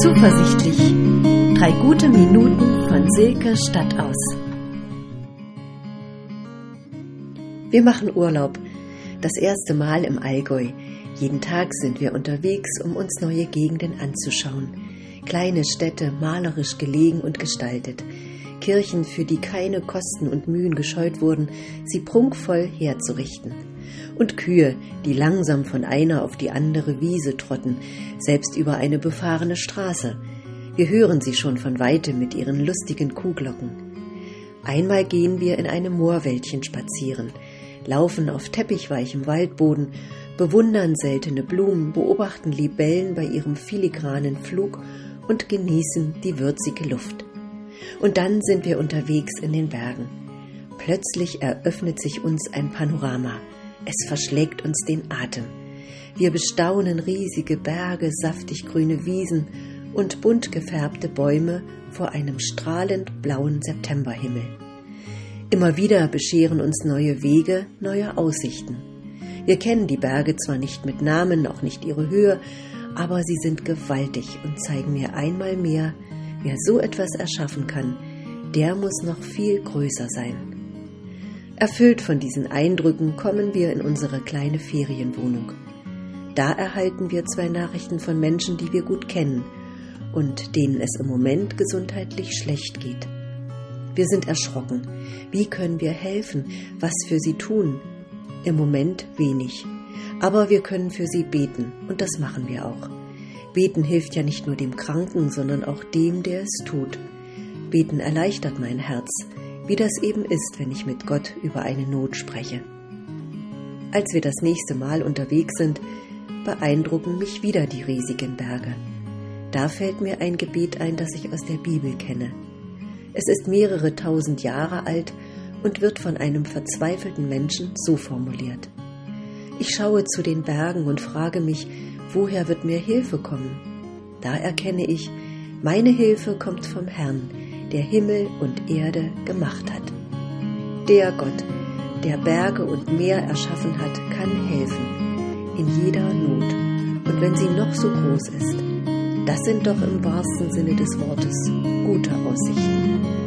Zuversichtlich. Drei gute Minuten von Silke Stadtaus. Wir machen Urlaub. Das erste Mal im Allgäu. Jeden Tag sind wir unterwegs, um uns neue Gegenden anzuschauen. Kleine Städte, malerisch gelegen und gestaltet. Kirchen, für die keine Kosten und Mühen gescheut wurden, sie prunkvoll herzurichten und Kühe, die langsam von einer auf die andere Wiese trotten, selbst über eine befahrene Straße. Wir hören sie schon von weitem mit ihren lustigen Kuhglocken. Einmal gehen wir in einem Moorwäldchen spazieren, laufen auf teppichweichem Waldboden, bewundern seltene Blumen, beobachten Libellen bei ihrem filigranen Flug und genießen die würzige Luft. Und dann sind wir unterwegs in den Bergen. Plötzlich eröffnet sich uns ein Panorama. Es verschlägt uns den Atem. Wir bestaunen riesige Berge, saftig grüne Wiesen und bunt gefärbte Bäume vor einem strahlend blauen Septemberhimmel. Immer wieder bescheren uns neue Wege, neue Aussichten. Wir kennen die Berge zwar nicht mit Namen, auch nicht ihre Höhe, aber sie sind gewaltig und zeigen mir einmal mehr, wer so etwas erschaffen kann, der muss noch viel größer sein. Erfüllt von diesen Eindrücken kommen wir in unsere kleine Ferienwohnung. Da erhalten wir zwei Nachrichten von Menschen, die wir gut kennen und denen es im Moment gesundheitlich schlecht geht. Wir sind erschrocken. Wie können wir helfen? Was für sie tun? Im Moment wenig. Aber wir können für sie beten und das machen wir auch. Beten hilft ja nicht nur dem Kranken, sondern auch dem, der es tut. Beten erleichtert mein Herz, wie das eben ist, wenn ich mit Gott über eine Not spreche. Als wir das nächste Mal unterwegs sind, beeindrucken mich wieder die riesigen Berge. Da fällt mir ein Gebet ein, das ich aus der Bibel kenne. Es ist mehrere tausend Jahre alt und wird von einem verzweifelten Menschen so formuliert. Ich schaue zu den Bergen und frage mich, woher wird mir Hilfe kommen? Da erkenne ich, meine Hilfe kommt vom Herrn, der Himmel und Erde gemacht hat. Der Gott, der Berge und Meer erschaffen hat, kann helfen in jeder Not und wenn sie noch so groß ist. Das sind doch im wahrsten Sinne des Wortes gute Aussichten.